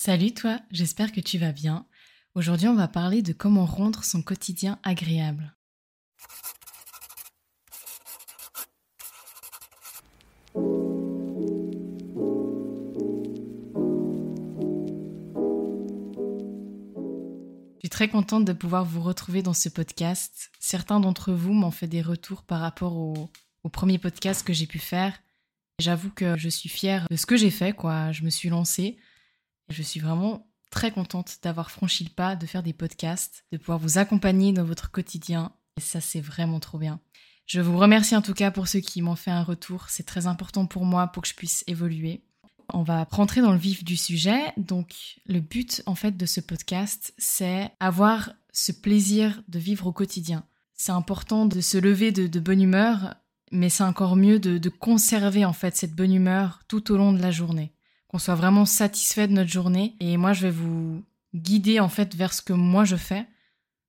Salut toi, j'espère que tu vas bien. Aujourd'hui on va parler de comment rendre son quotidien agréable. Je suis très contente de pouvoir vous retrouver dans ce podcast. Certains d'entre vous m'ont fait des retours par rapport au, premier podcast que j'ai pu faire. J'avoue que je suis fière de ce que j'ai fait, quoi. Je me suis lancée. Je suis vraiment très contente d'avoir franchi le pas, de faire des podcasts, de pouvoir vous accompagner dans votre quotidien. Et ça, c'est vraiment trop bien. Je vous remercie en tout cas pour ceux qui m'ont fait un retour. C'est très important pour moi pour que je puisse évoluer. On va rentrer dans le vif du sujet. Donc, le but en fait de ce podcast, c'est avoir ce plaisir de vivre au quotidien. C'est important de se lever de, bonne humeur, mais c'est encore mieux de, de conserver en fait cette bonne humeur tout au long de la journée qu'on soit vraiment satisfait de notre journée. Et moi, je vais vous guider en fait vers ce que moi je fais,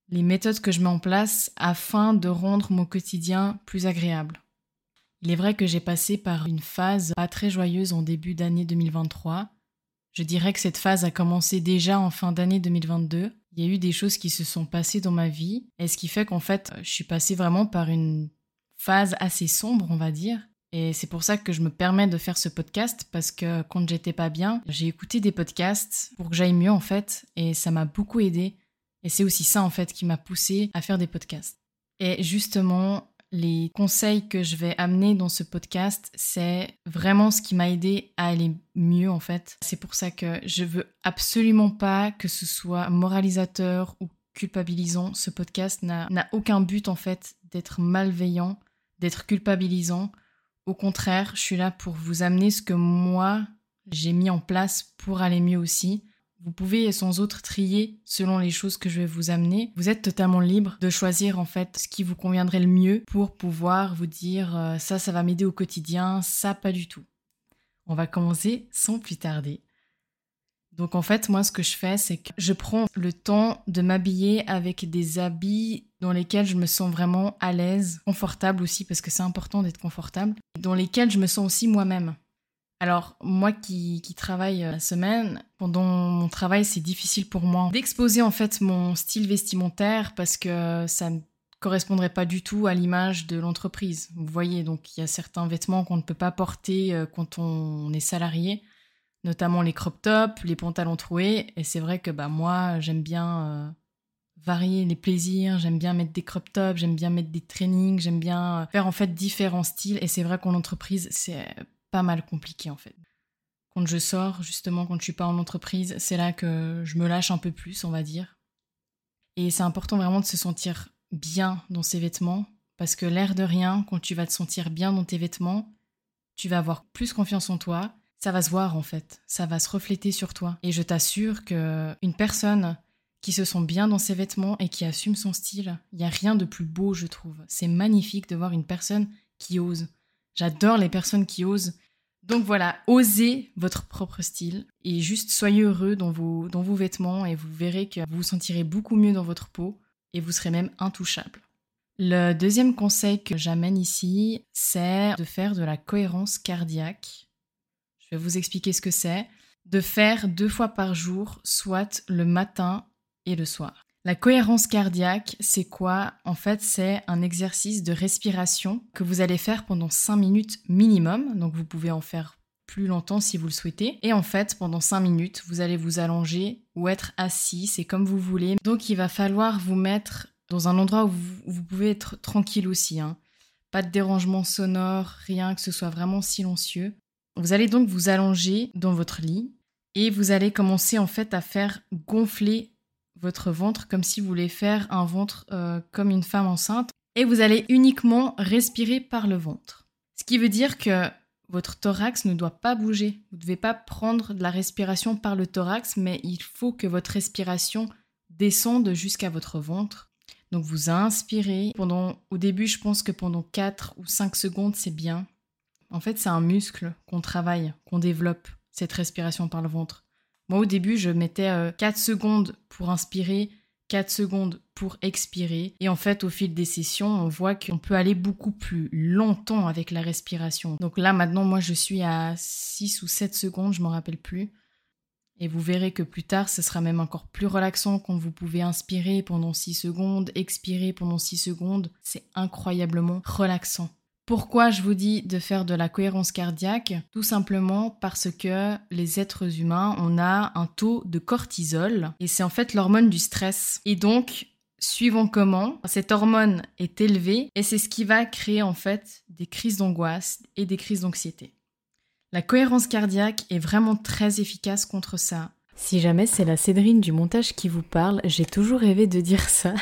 les méthodes que je mets en place afin de rendre mon quotidien plus agréable. Il est vrai que j'ai passé par une phase pas très joyeuse en début d'année 2023. Je dirais que cette phase a commencé déjà en fin d'année 2022. Il y a eu des choses qui se sont passées dans ma vie, et ce qui fait qu'en fait, je suis passée vraiment par une phase assez sombre, on va dire, et c'est pour ça que je me permets de faire ce podcast parce que quand j'étais pas bien, j'ai écouté des podcasts pour que j'aille mieux en fait et ça m'a beaucoup aidé. Et c'est aussi ça en fait qui m'a poussé à faire des podcasts. Et justement, les conseils que je vais amener dans ce podcast, c'est vraiment ce qui m'a aidé à aller mieux en fait. C'est pour ça que je veux absolument pas que ce soit moralisateur ou culpabilisant. Ce podcast n'a aucun but en fait d'être malveillant, d'être culpabilisant au contraire, je suis là pour vous amener ce que moi, j'ai mis en place pour aller mieux aussi. Vous pouvez sans autre trier selon les choses que je vais vous amener. Vous êtes totalement libre de choisir en fait ce qui vous conviendrait le mieux pour pouvoir vous dire euh, ça, ça va m'aider au quotidien, ça pas du tout. On va commencer sans plus tarder. Donc en fait, moi, ce que je fais, c'est que je prends le temps de m'habiller avec des habits dans lesquels je me sens vraiment à l'aise, confortable aussi, parce que c'est important d'être confortable, dans lesquels je me sens aussi moi-même. Alors, moi qui, qui, travaille la semaine, pendant mon travail, c'est difficile pour moi d'exposer en fait mon style vestimentaire parce que ça ne correspondrait pas du tout à l'image de l'entreprise. Vous voyez, donc il y a certains vêtements qu'on ne peut pas porter euh, quand on est salarié notamment les crop tops, les pantalons troués. Et c'est vrai que bah, moi, j'aime bien euh, varier les plaisirs, j'aime bien mettre des crop tops, j'aime bien mettre des trainings, j'aime bien euh, faire en fait différents styles. Et c'est vrai qu'en entreprise, c'est pas mal compliqué en fait. Quand je sors, justement, quand je suis pas en entreprise, c'est là que je me lâche un peu plus, on va dire. Et c'est important vraiment de se sentir bien dans ses vêtements, parce que l'air de rien, quand tu vas te sentir bien dans tes vêtements, tu vas avoir plus confiance en toi, ça va se voir en fait, ça va se refléter sur toi. Et je t'assure que une personne qui se sent bien dans ses vêtements et qui assume son style, il y a rien de plus beau, je trouve. C'est magnifique de voir une personne qui ose. J'adore les personnes qui osent. Donc voilà, osez votre propre style et juste soyez heureux dans vos, dans vos vêtements et vous verrez que vous vous sentirez beaucoup mieux dans votre peau et vous serez même intouchable. Le deuxième conseil que j'amène ici, c'est de faire de la cohérence cardiaque je vais vous expliquer ce que c'est. De faire deux fois par jour, soit le matin et le soir. La cohérence cardiaque, c'est quoi? En fait, c'est un exercice de respiration que vous allez faire pendant 5 minutes minimum. Donc vous pouvez en faire plus longtemps si vous le souhaitez. Et en fait, pendant 5 minutes, vous allez vous allonger ou être assis, c'est comme vous voulez. Donc il va falloir vous mettre dans un endroit où vous, pouvez être tranquille aussi. Hein. Pas de dérangement sonore, rien, que ce soit vraiment silencieux. Vous allez donc vous allonger dans votre lit et vous allez commencer en fait à faire gonfler votre ventre comme si vous voulez faire un ventre euh, comme une femme enceinte et vous allez uniquement respirer par le ventre. Ce qui veut dire que votre thorax ne doit pas bouger. Vous ne devez pas prendre de la respiration par le thorax, mais il faut que votre respiration descende jusqu'à votre ventre. Donc vous inspirez pendant au début, je pense que pendant 4 ou 5 secondes, c'est bien. En fait, c'est un muscle qu'on travaille, qu'on développe, cette respiration par le ventre. Moi, au début, je mettais 4 euh, secondes pour inspirer, 4 secondes pour expirer. Et en fait, au fil des sessions, on voit qu'on peut aller beaucoup plus longtemps avec la respiration. Donc là, maintenant, moi, je suis à 6 ou 7 secondes, je m'en rappelle plus. Et vous verrez que plus tard, ce sera même encore plus relaxant quand vous pouvez inspirer pendant 6 secondes, expirer pendant 6 secondes. C'est incroyablement relaxant. Pourquoi je vous dis de faire de la cohérence cardiaque? Tout simplement parce que les êtres humains, on a un taux de cortisol et c'est en fait l'hormone du stress. Et donc, suivant comment, cette hormone est élevée et c'est ce qui va créer en fait des crises d'angoisse et des crises d'anxiété. La cohérence cardiaque est vraiment très efficace contre ça. Si jamais c'est la Cédrine du montage qui vous parle, j'ai toujours rêvé de dire ça.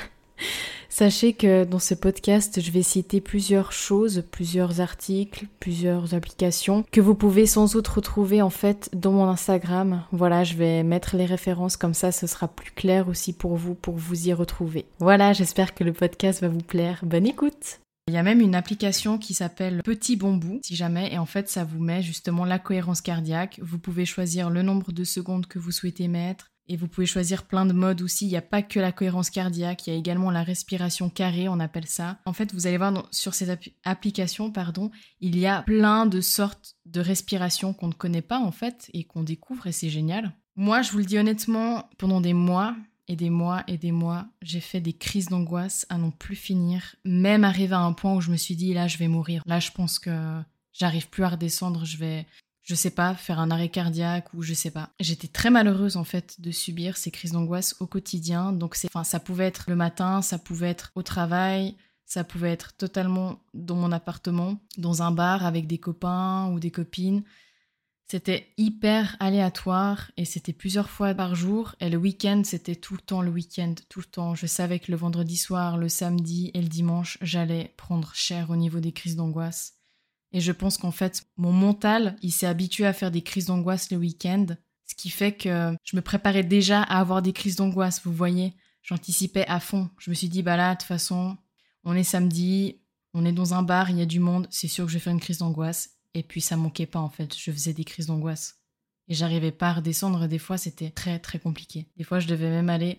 Sachez que dans ce podcast, je vais citer plusieurs choses, plusieurs articles, plusieurs applications que vous pouvez sans doute retrouver en fait dans mon Instagram. Voilà, je vais mettre les références comme ça, ce sera plus clair aussi pour vous, pour vous y retrouver. Voilà, j'espère que le podcast va vous plaire. Bonne écoute il y a même une application qui s'appelle Petit Bambou, si jamais, et en fait ça vous met justement la cohérence cardiaque. Vous pouvez choisir le nombre de secondes que vous souhaitez mettre, et vous pouvez choisir plein de modes aussi. Il n'y a pas que la cohérence cardiaque, il y a également la respiration carrée, on appelle ça. En fait, vous allez voir sur cette application, pardon, il y a plein de sortes de respiration qu'on ne connaît pas en fait et qu'on découvre et c'est génial. Moi, je vous le dis honnêtement, pendant des mois et des mois et des mois, j'ai fait des crises d'angoisse à n'en plus finir, même arrivé à un point où je me suis dit là, je vais mourir. Là, je pense que j'arrive plus à redescendre, je vais je sais pas, faire un arrêt cardiaque ou je sais pas. J'étais très malheureuse en fait de subir ces crises d'angoisse au quotidien. Donc c'est, enfin, ça pouvait être le matin, ça pouvait être au travail, ça pouvait être totalement dans mon appartement, dans un bar avec des copains ou des copines. C'était hyper aléatoire et c'était plusieurs fois par jour. Et le week-end, c'était tout le temps le week-end, tout le temps. Je savais que le vendredi soir, le samedi et le dimanche, j'allais prendre cher au niveau des crises d'angoisse. Et je pense qu'en fait, mon mental, il s'est habitué à faire des crises d'angoisse le week-end, ce qui fait que je me préparais déjà à avoir des crises d'angoisse, vous voyez. J'anticipais à fond. Je me suis dit, bah là, de toute façon, on est samedi, on est dans un bar, il y a du monde, c'est sûr que je vais faire une crise d'angoisse. Et puis ça manquait pas en fait, je faisais des crises d'angoisse. Et j'arrivais pas à redescendre, des fois c'était très très compliqué. Des fois je devais même aller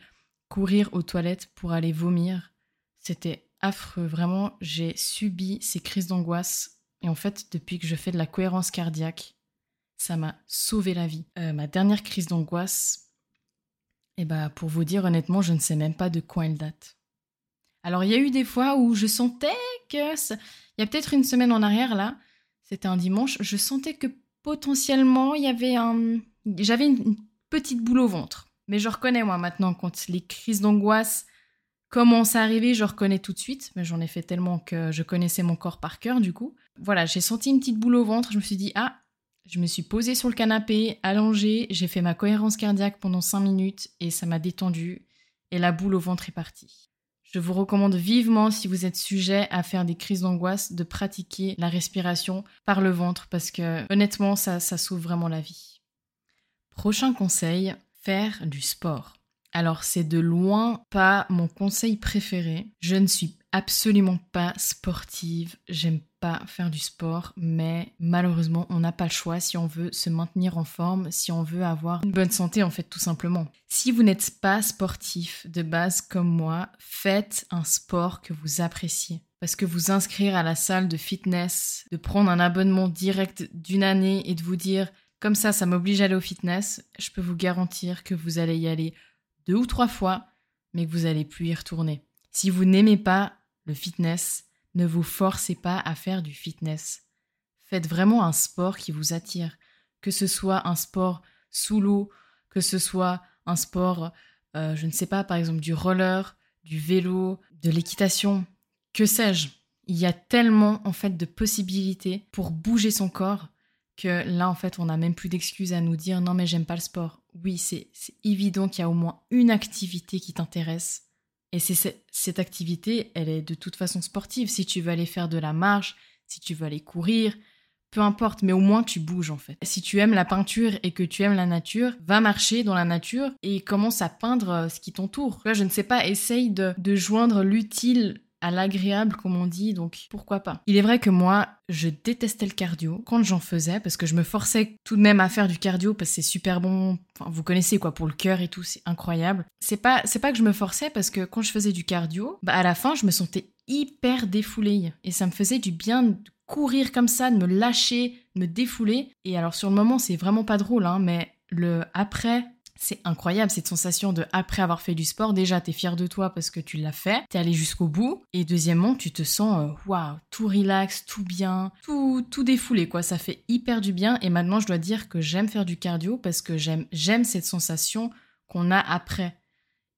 courir aux toilettes pour aller vomir. C'était affreux, vraiment, j'ai subi ces crises d'angoisse et en fait, depuis que je fais de la cohérence cardiaque, ça m'a sauvé la vie. Euh, ma dernière crise d'angoisse, eh bah pour vous dire honnêtement, je ne sais même pas de quand elle date. Alors il y a eu des fois où je sentais que il y a peut-être une semaine en arrière là, c'était un dimanche, je sentais que potentiellement il y avait un j'avais une petite boule au ventre. Mais je reconnais moi maintenant quand les crises d'angoisse Comment ça arrivé, je reconnais tout de suite, mais j'en ai fait tellement que je connaissais mon corps par cœur du coup. Voilà, j'ai senti une petite boule au ventre, je me suis dit ah, je me suis posée sur le canapé, allongée, j'ai fait ma cohérence cardiaque pendant 5 minutes et ça m'a détendu et la boule au ventre est partie. Je vous recommande vivement, si vous êtes sujet à faire des crises d'angoisse, de pratiquer la respiration par le ventre parce que honnêtement, ça, ça sauve vraiment la vie. Prochain conseil, faire du sport. Alors c'est de loin pas mon conseil préféré. Je ne suis absolument pas sportive, j'aime pas faire du sport, mais malheureusement on n'a pas le choix si on veut se maintenir en forme, si on veut avoir une bonne santé en fait tout simplement. Si vous n'êtes pas sportif de base comme moi, faites un sport que vous appréciez. Parce que vous inscrire à la salle de fitness, de prendre un abonnement direct d'une année et de vous dire comme ça, ça m'oblige à aller au fitness, je peux vous garantir que vous allez y aller deux ou trois fois, mais que vous allez plus y retourner. Si vous n'aimez pas le fitness, ne vous forcez pas à faire du fitness. Faites vraiment un sport qui vous attire, que ce soit un sport sous l'eau, que ce soit un sport, euh, je ne sais pas, par exemple du roller, du vélo, de l'équitation, que sais-je. Il y a tellement en fait de possibilités pour bouger son corps que là, en fait, on n'a même plus d'excuses à nous dire non, mais j'aime pas le sport. Oui, c'est évident qu'il y a au moins une activité qui t'intéresse. Et c'est cette activité, elle est de toute façon sportive. Si tu veux aller faire de la marche, si tu veux aller courir, peu importe, mais au moins tu bouges en fait. Si tu aimes la peinture et que tu aimes la nature, va marcher dans la nature et commence à peindre euh, ce qui t'entoure. Je ne sais pas, essaye de, de joindre l'utile à l'agréable, comme on dit, donc pourquoi pas. Il est vrai que moi, je détestais le cardio quand j'en faisais, parce que je me forçais tout de même à faire du cardio, parce que c'est super bon, enfin, vous connaissez quoi, pour le cœur et tout, c'est incroyable. C'est pas, c'est pas que je me forçais, parce que quand je faisais du cardio, bah à la fin, je me sentais hyper défoulée, et ça me faisait du bien de courir comme ça, de me lâcher, de me défouler, et alors sur le moment, c'est vraiment pas drôle, hein, mais le après, c'est incroyable cette sensation de après avoir fait du sport. Déjà, tu es fier de toi parce que tu l'as fait, tu es allé jusqu'au bout. Et deuxièmement, tu te sens euh, waouh, tout relax, tout bien, tout, tout défoulé quoi. Ça fait hyper du bien. Et maintenant, je dois dire que j'aime faire du cardio parce que j'aime, j'aime cette sensation qu'on a après.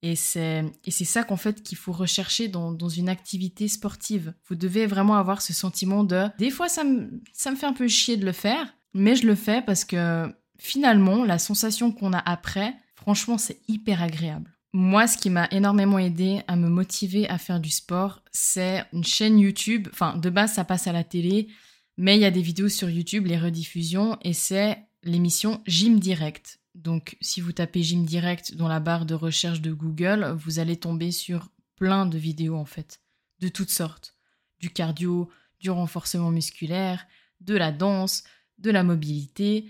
Et c'est, et c'est ça qu'en fait qu'il faut rechercher dans, dans, une activité sportive. Vous devez vraiment avoir ce sentiment de... Des fois, ça me, ça me fait un peu chier de le faire, mais je le fais parce que finalement, la sensation qu'on a après, franchement, c'est hyper agréable. Moi, ce qui m'a énormément aidé à me motiver à faire du sport, c'est une chaîne YouTube. Enfin, de base, ça passe à la télé, mais il y a des vidéos sur YouTube, les rediffusions, et c'est l'émission Gym Direct. Donc, si vous tapez Gym Direct dans la barre de recherche de Google, vous allez tomber sur plein de vidéos en fait, de toutes sortes. Du cardio, du renforcement musculaire, de la danse, de la mobilité,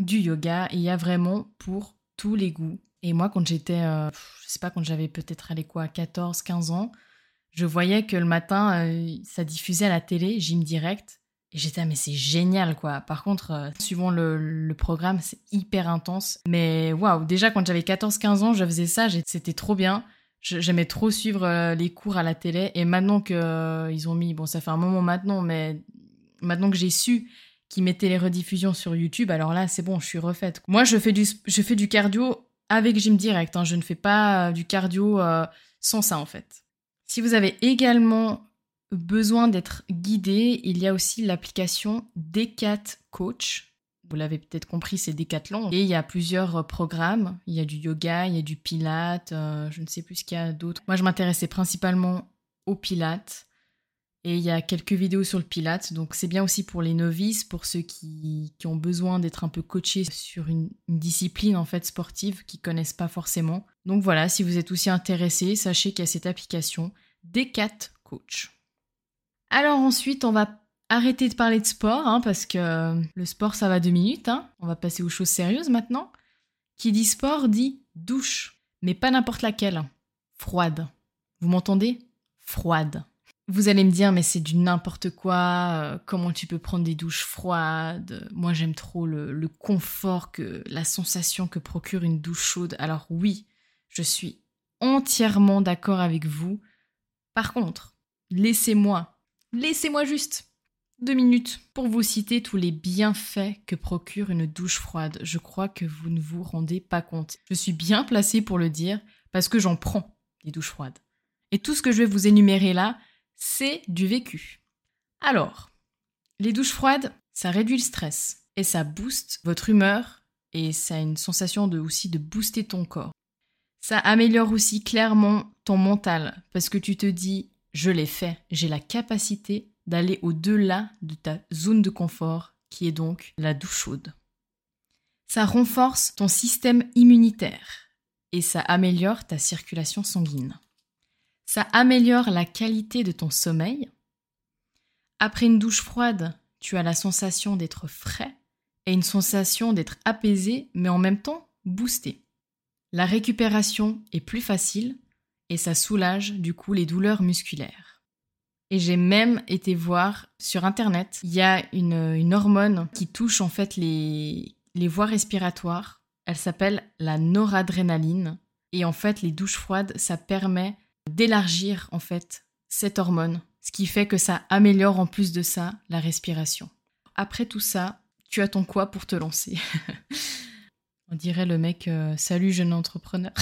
du yoga il y a vraiment pour tous les goûts. Et moi, quand j'étais, euh, je sais pas, quand j'avais peut-être allé quoi, 14, 15 ans, je voyais que le matin, euh, ça diffusait à la télé, gym direct. Et j'étais, ah, mais c'est génial, quoi. Par contre, euh, suivant le, programme, c'est hyper intense. Mais waouh, déjà, quand j'avais 14, 15 ans, je faisais ça, c'était trop bien. J'aimais trop suivre les cours à la télé. Et maintenant que ils ont mis, bon, ça fait un moment maintenant, mais maintenant que j'ai su qui mettait les rediffusions sur YouTube, alors là, c'est bon, je suis refaite. Moi, je fais du, cardio avec gym direct. Hein. Je ne fais pas euh, du cardio euh, sans ça, en fait. Si vous avez également besoin d'être guidé, il y a aussi l'application Decat Coach. Vous l'avez peut-être compris, c'est Decathlon. Et il y a plusieurs euh, programmes. Il y a du yoga, il y a du pilates, je ne sais plus ce qu'il y a d'autre. Moi, je m'intéressais principalement au pilates. Et il y a quelques vidéos sur le Pilate, donc c'est bien aussi pour les novices, pour ceux qui, ont besoin d'être un peu coachés sur une, discipline en fait sportive qu'ils connaissent pas forcément. Donc voilà, si vous êtes aussi intéressé, sachez qu'il y a cette application Decat Coach. Alors ensuite, on va arrêter de parler de sport, hein, parce que le sport ça va deux minutes. Hein. On va passer aux choses sérieuses maintenant. Qui dit sport dit douche, mais pas n'importe laquelle. Froide. Vous m'entendez? Froide. Vous allez me dire, mais c'est du n'importe quoi, euh, comment tu peux prendre des douches froides Moi j'aime trop le, confort, que la sensation que procure une douche chaude. Alors oui, je suis entièrement d'accord avec vous. Par contre, laissez-moi, laissez-moi juste deux minutes pour vous citer tous les bienfaits que procure une douche froide. Je crois que vous ne vous rendez pas compte. Je suis bien placée pour le dire parce que j'en prends des douches froides. Et tout ce que je vais vous énumérer là, c'est du vécu. Alors, les douches froides, ça réduit le stress et ça booste votre humeur et ça a une sensation de aussi de booster ton corps. Ça améliore aussi clairement ton mental parce que tu te dis je l'ai fait, j'ai la capacité d'aller au-delà de ta zone de confort qui est donc la douche chaude. Ça renforce ton système immunitaire et ça améliore ta circulation sanguine. Ça améliore la qualité de ton sommeil. Après une douche froide, tu as la sensation d'être frais et une sensation d'être apaisé, mais en même temps boosté. La récupération est plus facile et ça soulage du coup les douleurs musculaires. Et j'ai même été voir sur internet, il y a une, hormone qui touche en fait les, les voies respiratoires. Elle s'appelle la noradrénaline. Et en fait, les douches froides, ça permet d'élargir en fait cette hormone, ce qui fait que ça améliore en plus de ça la respiration. Après tout ça, tu as ton quoi pour te lancer? On dirait le mec euh, salut jeune entrepreneur.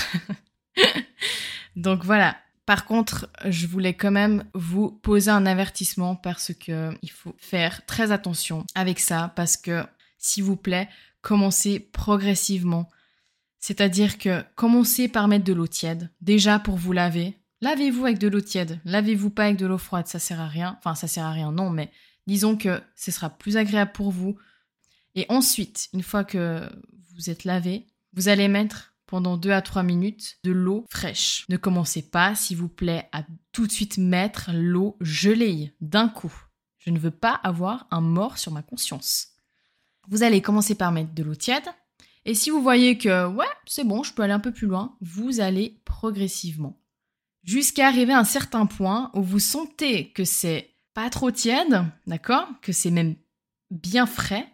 Donc voilà. Par contre, je voulais quand même vous poser un avertissement parce que il faut faire très attention avec ça parce que s'il vous plaît, commencez progressivement. C'est-à-dire que commencez par mettre de l'eau tiède, déjà pour vous laver, Lavez-vous avec de l'eau tiède, lavez-vous pas avec de l'eau froide, ça sert à rien. Enfin, ça sert à rien, non, mais disons que ce sera plus agréable pour vous. Et ensuite, une fois que vous êtes lavé, vous allez mettre pendant 2 à 3 minutes de l'eau fraîche. Ne commencez pas, s'il vous plaît, à tout de suite mettre l'eau gelée d'un coup. Je ne veux pas avoir un mort sur ma conscience. Vous allez commencer par mettre de l'eau tiède. Et si vous voyez que, ouais, c'est bon, je peux aller un peu plus loin, vous allez progressivement jusqu'à arriver à un certain point où vous sentez que c'est pas trop tiède, d'accord Que c'est même bien frais.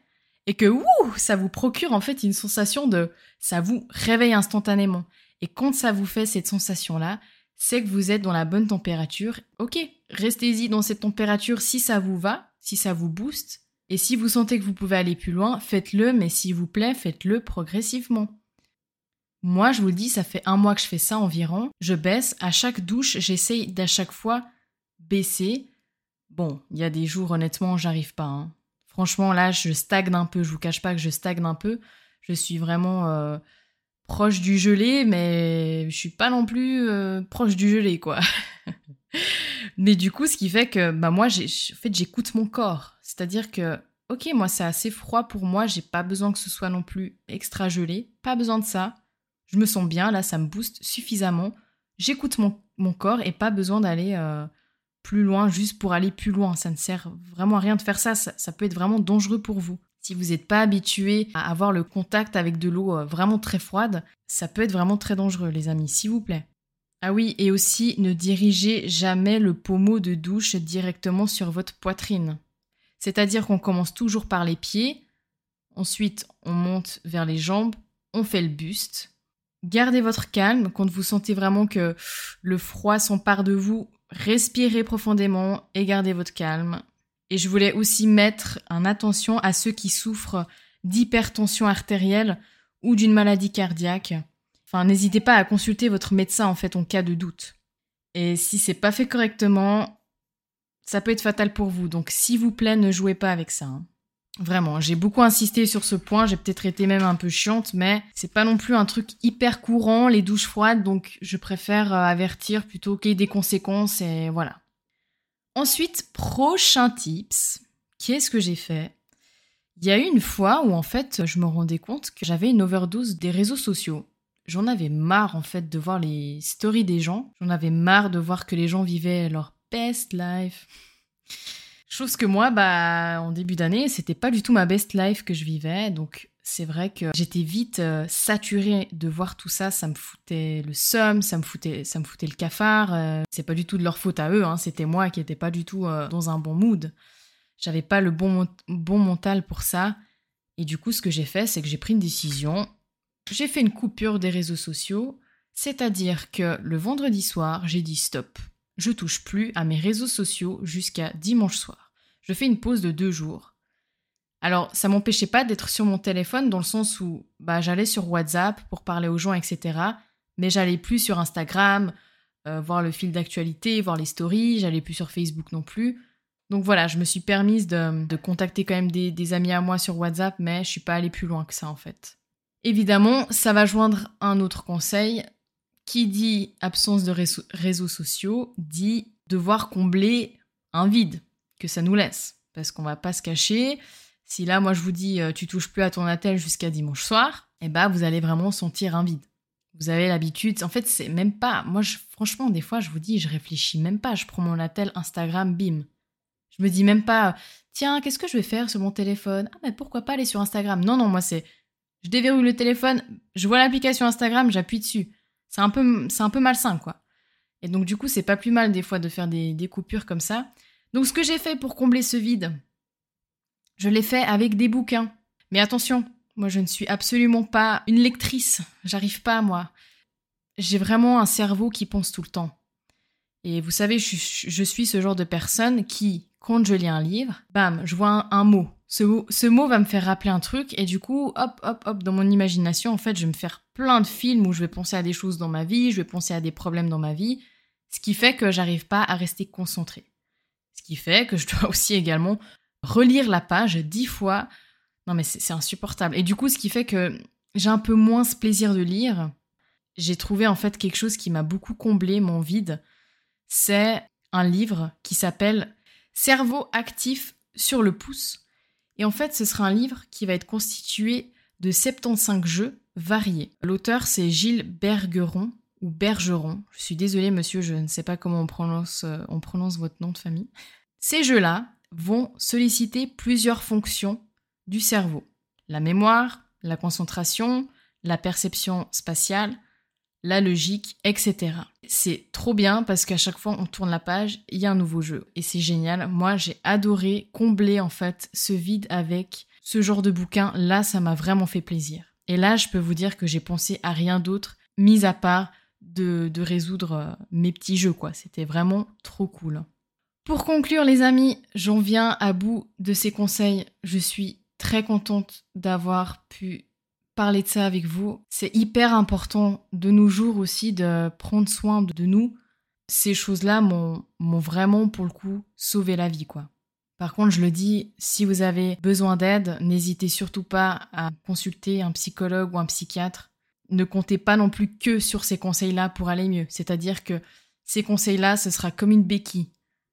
et que ouh, ça vous procure en fait une sensation de ça vous réveille instantanément. Et quand ça vous fait cette sensation-là, c'est que vous êtes dans la bonne température. Ok, restez-y dans cette température si ça vous va, si ça vous booste. Et si vous sentez que vous pouvez aller plus loin, faites-le, mais s'il vous plaît, faites-le progressivement. Moi, je vous le dis, ça fait un mois que je fais ça environ. Je baisse. À chaque douche, j'essaye d'à chaque fois baisser. Bon, il y a des jours, honnêtement, j'arrive pas. Hein. Franchement, là, je stagne un peu. Je vous cache pas que je stagne un peu. Je suis vraiment euh, proche du gelé, mais je suis pas non plus euh, proche du gelé, quoi. mais du coup, ce qui fait que, bah, moi, en fait, j'écoute mon corps. C'est-à-dire que, ok, moi, c'est assez froid pour moi. J'ai pas besoin que ce soit non plus extra gelé. Pas besoin de ça. Je me sens bien, là, ça me booste suffisamment. J'écoute mon, corps et pas besoin d'aller euh, plus loin juste pour aller plus loin. Ça ne sert vraiment à rien de faire ça. Ça, peut être vraiment dangereux pour vous. Si vous n'êtes pas habitué à avoir le contact avec de l'eau euh, vraiment très froide, ça peut être vraiment très dangereux, les amis, s'il vous plaît. Ah oui, et aussi ne dirigez jamais le pommeau de douche directement sur votre poitrine. C'est-à-dire qu'on commence toujours par les pieds, ensuite on monte vers les jambes, on fait le buste, Gardez votre calme quand vous sentez vraiment que le froid s'empare de vous. Respirez profondément et gardez votre calme. Et je voulais aussi mettre en attention à ceux qui souffrent d'hypertension artérielle ou d'une maladie cardiaque. Enfin, n'hésitez pas à consulter votre médecin en fait en cas de doute. Et si c'est pas fait correctement, ça peut être fatal pour vous. Donc s'il vous plaît, ne jouez pas avec ça. Hein. Vraiment, j'ai beaucoup insisté sur ce point, j'ai peut-être été même un peu chiante, mais c'est pas non plus un truc hyper courant, les douches froides, donc je préfère euh, avertir plutôt qu'il y ait des conséquences et voilà. Ensuite, prochain tips, qu'est-ce que j'ai fait? Il y a eu une fois où en fait je me rendais compte que j'avais une overdose des réseaux sociaux. J'en avais marre en fait de voir les stories des gens, j'en avais marre de voir que les gens vivaient leur best life. Chose que moi, bah, en début d'année, c'était pas du tout ma best life que je vivais. Donc, c'est vrai que j'étais vite euh, saturée de voir tout ça. Ça me foutait le seum, ça me foutait, ça me foutait le cafard. Euh, c'est pas du tout de leur faute à eux. Hein, c'était moi qui étais pas du tout euh, dans un bon mood. J'avais pas le bon, bon mental pour ça. Et du coup, ce que j'ai fait, c'est que j'ai pris une décision. J'ai fait une coupure des réseaux sociaux. C'est-à-dire que le vendredi soir, j'ai dit stop. Je touche plus à mes réseaux sociaux jusqu'à dimanche soir je fais une pause de deux jours. Alors, ça m'empêchait pas d'être sur mon téléphone dans le sens où bah, j'allais sur WhatsApp pour parler aux gens, etc. Mais j'allais plus sur Instagram, euh, voir le fil d'actualité, voir les stories, j'allais plus sur Facebook non plus. Donc voilà, je me suis permise de, contacter quand même des, amis à moi sur WhatsApp, mais je suis pas allée plus loin que ça en fait. Évidemment, ça va joindre un autre conseil. Qui dit absence de réseaux sociaux dit devoir combler un vide que ça nous laisse. Parce qu'on va pas se cacher. Si là, moi, je vous dis, euh, tu touches plus à ton attel jusqu'à dimanche soir, eh ben, vous allez vraiment sentir un vide. Vous avez l'habitude. En fait, c'est même pas. Moi, franchement, des fois, je vous dis, je réfléchis même pas. Je prends mon attel Instagram, bim. Je me dis même pas, tiens, qu'est-ce que je vais faire sur mon téléphone? Ah, mais pourquoi pas aller sur Instagram? Non, non, moi, c'est. Je déverrouille le téléphone, je vois l'application Instagram, j'appuie dessus. C'est un, peu, un peu malsain, quoi. Et donc, du coup, c'est pas plus mal des fois de faire des, des coupures comme ça. Donc ce que j'ai fait pour combler ce vide, je l'ai fait avec des bouquins. Mais attention, moi je ne suis absolument pas une lectrice. J'arrive pas, moi. J'ai vraiment un cerveau qui pense tout le temps. Et vous savez, je, suis ce genre de personne qui, quand je lis un livre, bam, je vois un, mot. Ce, ce, mot va me faire rappeler un truc et du coup, hop, hop, hop, dans mon imagination, en fait, je vais me faire plein de films où je vais penser à des choses dans ma vie, je vais penser à des problèmes dans ma vie, ce qui fait que j'arrive pas à rester concentrée. Qui fait que je dois aussi également relire la page dix fois. Non mais c'est insupportable. Et du coup, ce qui fait que j'ai un peu moins ce plaisir de lire. J'ai trouvé en fait quelque chose qui m'a beaucoup comblé mon vide. C'est un livre qui s'appelle Cerveau actif sur le pouce. Et en fait, ce sera un livre qui va être constitué de 75 jeux variés. L'auteur, c'est Gilles Bergeron ou Bergeron. Je suis désolée, monsieur, je ne sais pas comment on prononce, euh, on prononce votre nom de famille. Ces jeux-là vont solliciter plusieurs fonctions du cerveau. La mémoire, la concentration, la perception spatiale, la logique, etc. C'est trop bien parce qu'à chaque fois on tourne la page, il y a un nouveau jeu et c'est génial. Moi, j'ai adoré combler en fait ce vide avec ce genre de bouquin, là, ça m'a vraiment fait plaisir. Et là, je peux vous dire que j'ai pensé à rien d'autre, mis à part de, résoudre euh, mes petits jeux, quoi. C'était vraiment trop cool. Pour conclure, les amis, j'en viens à bout de ces conseils. Je suis très contente d'avoir pu parler de ça avec vous. C'est hyper important de nos jours aussi de prendre soin de nous. Ces choses-là m'ont vraiment, pour le coup, sauvé la vie, quoi. Par contre, je le dis, si vous avez besoin d'aide, n'hésitez surtout pas à consulter un psychologue ou un psychiatre. Ne comptez pas non plus que sur ces conseils-là pour aller mieux. C'est-à-dire que ces conseils-là, ce sera comme une béquille.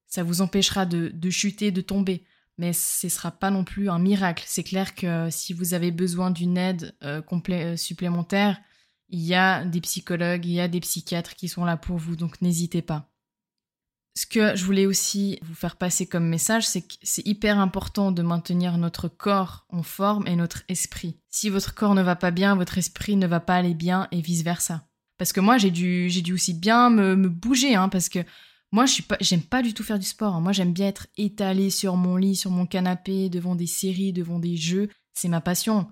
Ça vous empêchera de, chuter, de tomber. Mais ce ne sera pas non plus un miracle. C'est clair que si vous avez besoin d'une aide euh, euh, supplémentaire, il y a des psychologues, il y a des psychiatres qui sont là pour vous, donc n'hésitez pas. Ce que je voulais aussi vous faire passer comme message, c'est que c'est hyper important de maintenir notre corps en forme et notre esprit. Si votre corps ne va pas bien, votre esprit ne va pas aller bien et vice versa. Parce que moi, j'ai dû, j'ai dû aussi bien me, bouger, hein, parce que moi, je suis pas, j'aime pas du tout faire du sport. Hein. Moi, j'aime bien être étalé sur mon lit, sur mon canapé, devant des séries, devant des jeux. C'est ma passion.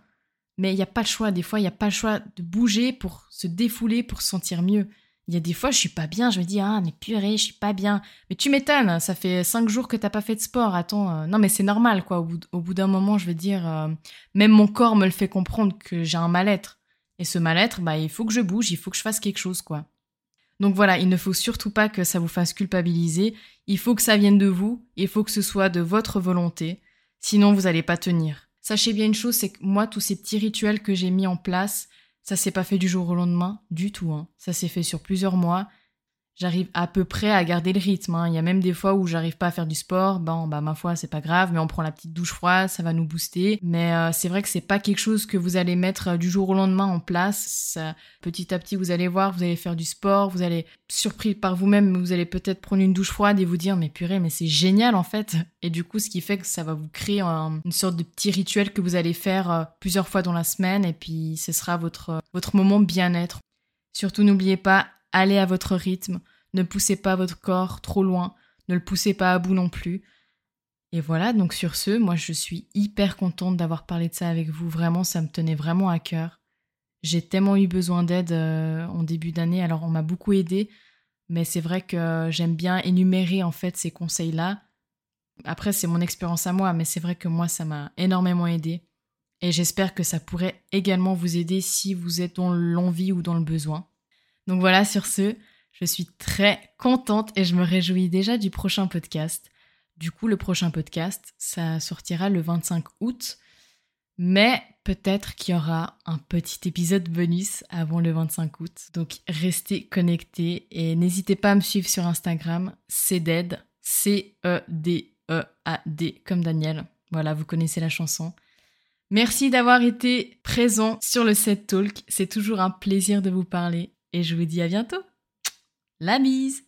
Mais il n'y a pas le choix. Des fois, il n'y a pas le choix de bouger pour se défouler, pour se sentir mieux. Il y a des fois, je suis pas bien, je me dis, ah, mais purée, je suis pas bien. Mais tu m'étonnes, ça fait cinq jours que t'as pas fait de sport. Attends, euh, non, mais c'est normal, quoi. Au bout, d'un moment, je veux dire, euh, même mon corps me le fait comprendre que j'ai un mal-être. Et ce mal-être, bah, il faut que je bouge, il faut que je fasse quelque chose, quoi. Donc voilà, il ne faut surtout pas que ça vous fasse culpabiliser. Il faut que ça vienne de vous, il faut que ce soit de votre volonté. Sinon, vous n'allez pas tenir. Sachez bien une chose, c'est que moi, tous ces petits rituels que j'ai mis en place, ça s'est pas fait du jour au lendemain, du tout. Hein. Ça s'est fait sur plusieurs mois j'arrive à peu près à garder le rythme. Hein. Il y a même des fois où j'arrive pas à faire du sport. Bon, bah ma foi, c'est pas grave, mais on prend la petite douche froide, ça va nous booster. Mais euh, c'est vrai que c'est pas quelque chose que vous allez mettre euh, du jour au lendemain en place. petit à petit, vous allez voir, vous allez faire du sport, vous allez surpris par vous-même, vous allez peut-être prendre une douche froide et vous dire mais purée, mais c'est génial en fait. Et du coup, ce qui fait que ça va vous créer une sorte de petit rituel que vous allez faire euh, plusieurs fois dans la semaine et puis ce sera votre votre moment bien-être. Surtout n'oubliez pas, allez à votre rythme, ne poussez pas votre corps trop loin, ne le poussez pas à bout non plus. Et voilà, donc sur ce, moi je suis hyper contente d'avoir parlé de ça avec vous, vraiment ça me tenait vraiment à cœur. J'ai tellement eu besoin d'aide euh, en début d'année, alors on m'a beaucoup aidé, mais c'est vrai que j'aime bien énumérer en fait ces conseils-là. Après c'est mon expérience à moi, mais c'est vrai que moi ça m'a énormément aidé. Et j'espère que ça pourrait également vous aider si vous êtes dans l'envie ou dans le besoin. Donc voilà, sur ce, je suis très contente et je me réjouis déjà du prochain podcast. Du coup, le prochain podcast, ça sortira le 25 août. Mais peut-être qu'il y aura un petit épisode bonus avant le 25 août. Donc restez connectés et n'hésitez pas à me suivre sur Instagram, CEDED, C-E-D-E-A-D, comme Daniel. Voilà, vous connaissez la chanson. Merci d'avoir été présent sur le Set Talk. C'est toujours un plaisir de vous parler et je vous dis à bientôt. La bise